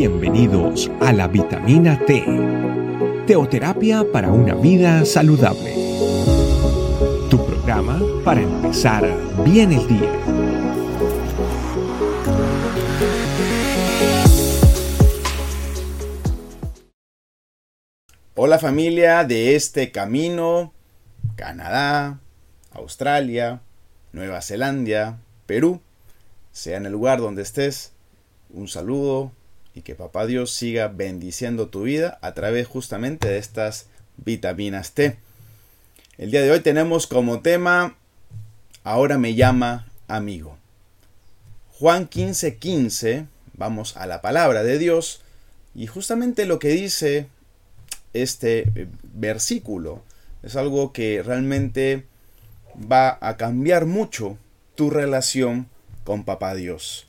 Bienvenidos a la vitamina T, teoterapia para una vida saludable. Tu programa para empezar bien el día. Hola familia de este camino, Canadá, Australia, Nueva Zelanda, Perú, sea en el lugar donde estés, un saludo y que papá Dios siga bendiciendo tu vida a través justamente de estas vitaminas T. El día de hoy tenemos como tema Ahora me llama amigo. Juan 15:15, 15, vamos a la palabra de Dios y justamente lo que dice este eh, versículo es algo que realmente va a cambiar mucho tu relación con papá Dios.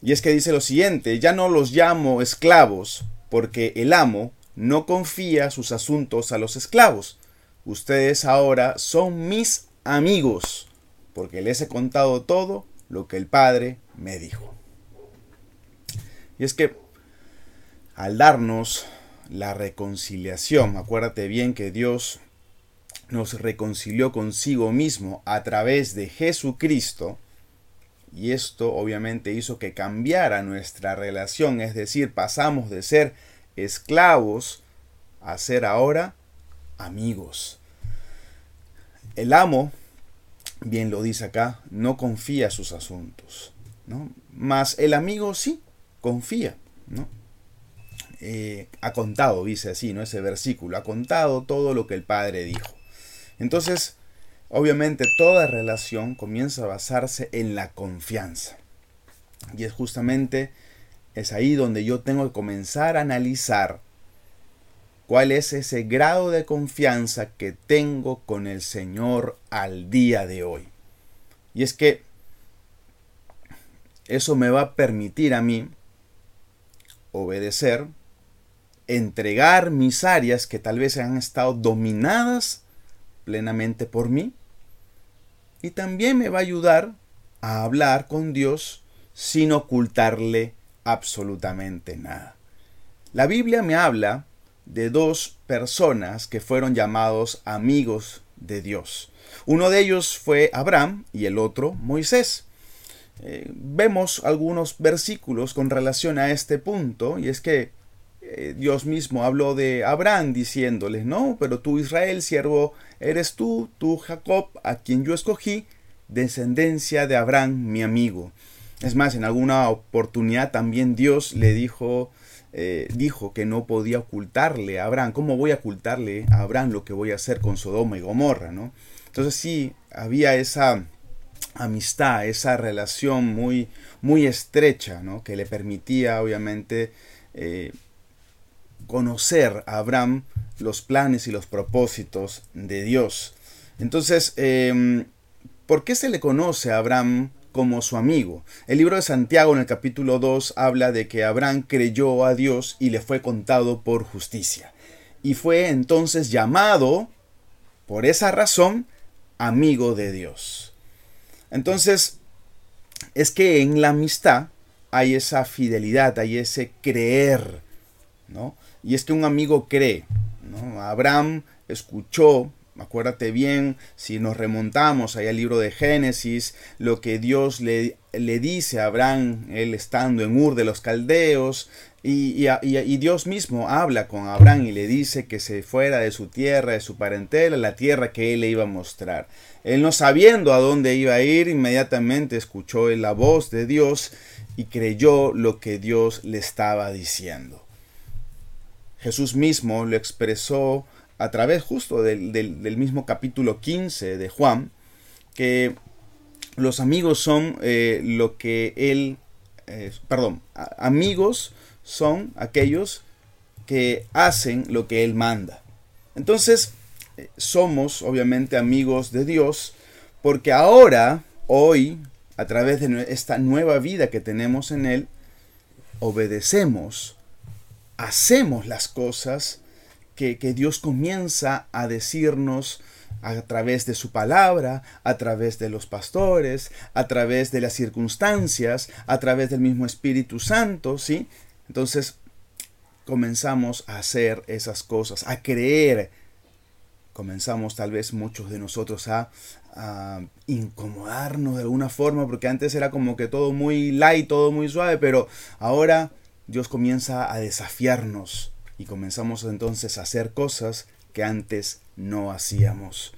Y es que dice lo siguiente, ya no los llamo esclavos, porque el amo no confía sus asuntos a los esclavos. Ustedes ahora son mis amigos, porque les he contado todo lo que el Padre me dijo. Y es que al darnos la reconciliación, acuérdate bien que Dios nos reconcilió consigo mismo a través de Jesucristo, y esto obviamente hizo que cambiara nuestra relación, es decir, pasamos de ser esclavos a ser ahora amigos. El amo, bien lo dice acá, no confía sus asuntos, ¿no? Mas el amigo sí confía, ¿no? Eh, ha contado, dice así, ¿no? Ese versículo, ha contado todo lo que el Padre dijo. Entonces, Obviamente toda relación comienza a basarse en la confianza. Y es justamente es ahí donde yo tengo que comenzar a analizar cuál es ese grado de confianza que tengo con el Señor al día de hoy. Y es que eso me va a permitir a mí obedecer, entregar mis áreas que tal vez han estado dominadas plenamente por mí. Y también me va a ayudar a hablar con Dios sin ocultarle absolutamente nada. La Biblia me habla de dos personas que fueron llamados amigos de Dios. Uno de ellos fue Abraham y el otro Moisés. Eh, vemos algunos versículos con relación a este punto y es que eh, Dios mismo habló de Abraham diciéndoles, no, pero tú Israel, siervo, eres tú, tú Jacob, a quien yo escogí, descendencia de Abraham, mi amigo. Es más, en alguna oportunidad también Dios le dijo, eh, dijo que no podía ocultarle a Abraham. ¿Cómo voy a ocultarle a Abraham lo que voy a hacer con Sodoma y Gomorra? ¿no? Entonces sí, había esa amistad, esa relación muy, muy estrecha, ¿no? que le permitía obviamente eh, conocer a Abraham los planes y los propósitos de Dios. Entonces, em, ¿por qué se le conoce a Abraham como su amigo? El libro de Santiago en el capítulo 2 habla de que Abraham creyó a Dios y le fue contado por justicia. Y fue entonces llamado, por esa razón, amigo de Dios. Entonces, es que en la amistad hay esa fidelidad, hay ese creer, ¿no? Y es que un amigo cree. Abraham escuchó, acuérdate bien, si nos remontamos ahí al libro de Génesis, lo que Dios le, le dice a Abraham, él estando en Ur de los Caldeos, y, y, Dios mismo habla con Abraham y le dice que se fuera de su tierra, de su parentela, la tierra que él le iba a mostrar. Él no sabiendo a dónde iba a ir, inmediatamente escuchó la voz de Dios y creyó lo que Dios le estaba diciendo. Jesús mismo lo expresó a través justo del, mismo capítulo 15 de Juan, que los amigos son eh, lo que él, eh, perdón, amigos son aquellos que hacen lo que él manda. Entonces, eh, somos obviamente amigos de Dios porque ahora, hoy, a través de esta nueva vida que tenemos en Él, obedecemos hacemos las cosas que, Dios comienza a decirnos a través de su palabra, a través de los pastores, a través de las circunstancias, a través del mismo Espíritu Santo, ¿sí? Entonces comenzamos a hacer esas cosas, a creer. Comenzamos tal vez muchos de nosotros a, incomodarnos de alguna forma, porque antes era como que todo muy light, todo muy suave, pero ahora Dios comienza a desafiarnos y comenzamos entonces a hacer cosas que antes no hacíamos.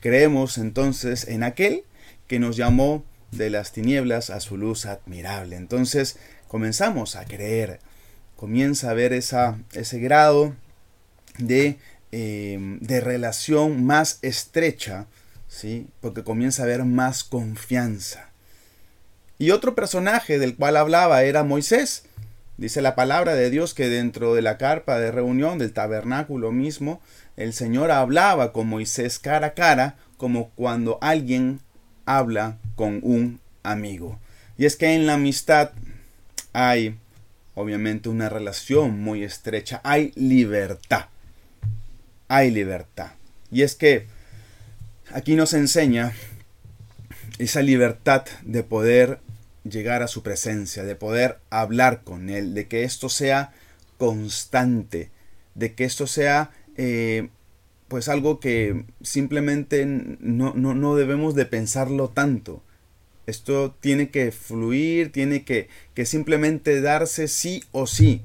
Creemos entonces en aquel que nos llamó de las tinieblas a su luz admirable. Entonces comenzamos a creer, comienza a ver ese grado de, eh, de relación más estrecha, ¿sí? porque comienza a haber más confianza. Y otro personaje del cual hablaba era Moisés. Dice la palabra de Dios que dentro de la carpa de reunión del tabernáculo mismo, el Señor hablaba con Moisés cara a cara, como cuando alguien habla con un amigo. Y es que en la amistad hay obviamente una relación muy estrecha, hay libertad. Hay libertad. Y es que aquí nos enseña esa libertad de poder llegar a su presencia, de poder hablar con Él, de que esto sea constante, de que esto sea eh, pues algo que simplemente no, no, debemos de pensarlo tanto. Esto tiene que fluir, tiene que, que simplemente darse sí o sí.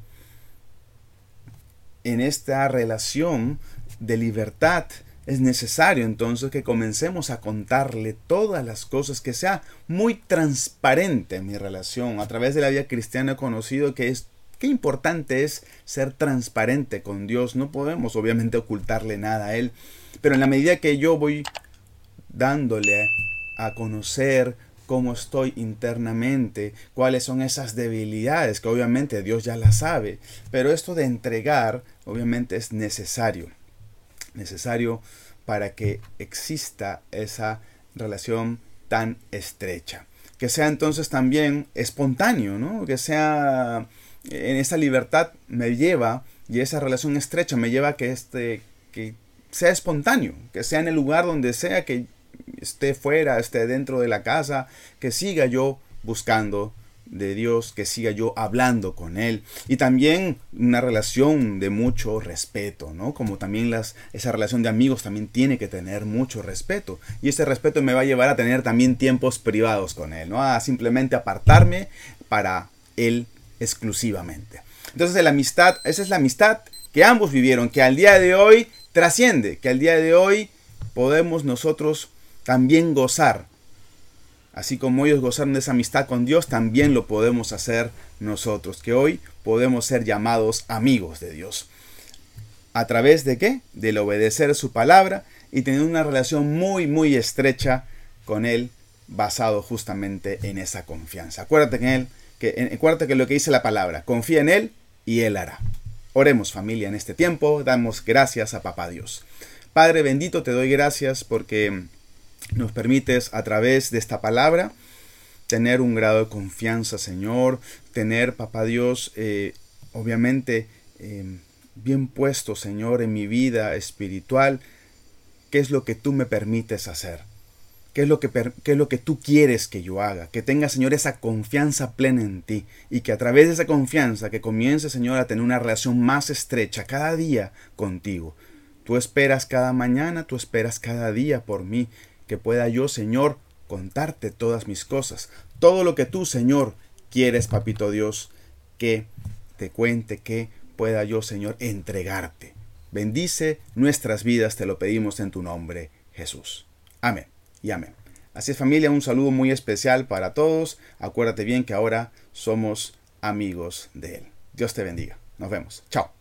En esta relación de libertad es necesario entonces que comencemos a contarle todas las cosas, que sea muy transparente mi relación. A través de la vida cristiana he conocido que es Qué importante es ser transparente con Dios. No podemos obviamente ocultarle nada a Él. Pero en la medida que yo voy dándole a conocer cómo estoy internamente, cuáles son esas debilidades, que obviamente Dios ya las sabe. Pero esto de entregar, obviamente es necesario. Necesario para que exista esa relación tan estrecha. Que sea entonces también espontáneo, ¿no? Que sea en esa libertad me lleva y esa relación estrecha me lleva a que, este, que sea espontáneo, que sea en el lugar donde sea, que esté fuera, esté dentro de la casa, que siga yo buscando de Dios, que siga yo hablando con Él. Y también una relación de mucho respeto, ¿no? Como también las, esa relación de amigos también tiene que tener mucho respeto. Y ese respeto me va a llevar a tener también tiempos privados con Él, ¿no? A simplemente apartarme para Él exclusivamente. Entonces la amistad, esa es la amistad que ambos vivieron, que al día de hoy trasciende, que al día de hoy podemos nosotros también gozar. Así como ellos gozaron de esa amistad con Dios, también lo podemos hacer nosotros, que hoy podemos ser llamados amigos de Dios. ¿A través de qué? Del obedecer su palabra y tener una relación muy, muy estrecha con Él, basado justamente en esa confianza. Acuérdate que Él que, acuérdate que lo que dice la palabra, confía en Él y Él hará. Oremos familia en este tiempo, damos gracias a Papá Dios. Padre bendito, te doy gracias porque nos permites a través de esta palabra tener un grado de confianza, Señor, tener, Papá Dios, eh, obviamente eh, bien puesto, Señor, en mi vida espiritual, qué es lo que tú me permites hacer. ¿Qué es, lo que, es lo que tú quieres que yo haga? Que tenga, Señor, esa confianza plena en ti y que a través de esa confianza que comience, Señor, a tener una relación más estrecha cada día contigo. Tú esperas cada mañana, tú esperas cada día por mí, que pueda yo, Señor, contarte todas mis cosas. Todo lo que tú, Señor, quieres, Papito Dios, que te cuente, que pueda yo, Señor, entregarte. Bendice nuestras vidas, te lo pedimos en tu nombre, Jesús. Amén y amén. Así es familia, un saludo muy especial para todos. Acuérdate bien que ahora somos amigos de Él. Dios te bendiga. Nos vemos. Chao.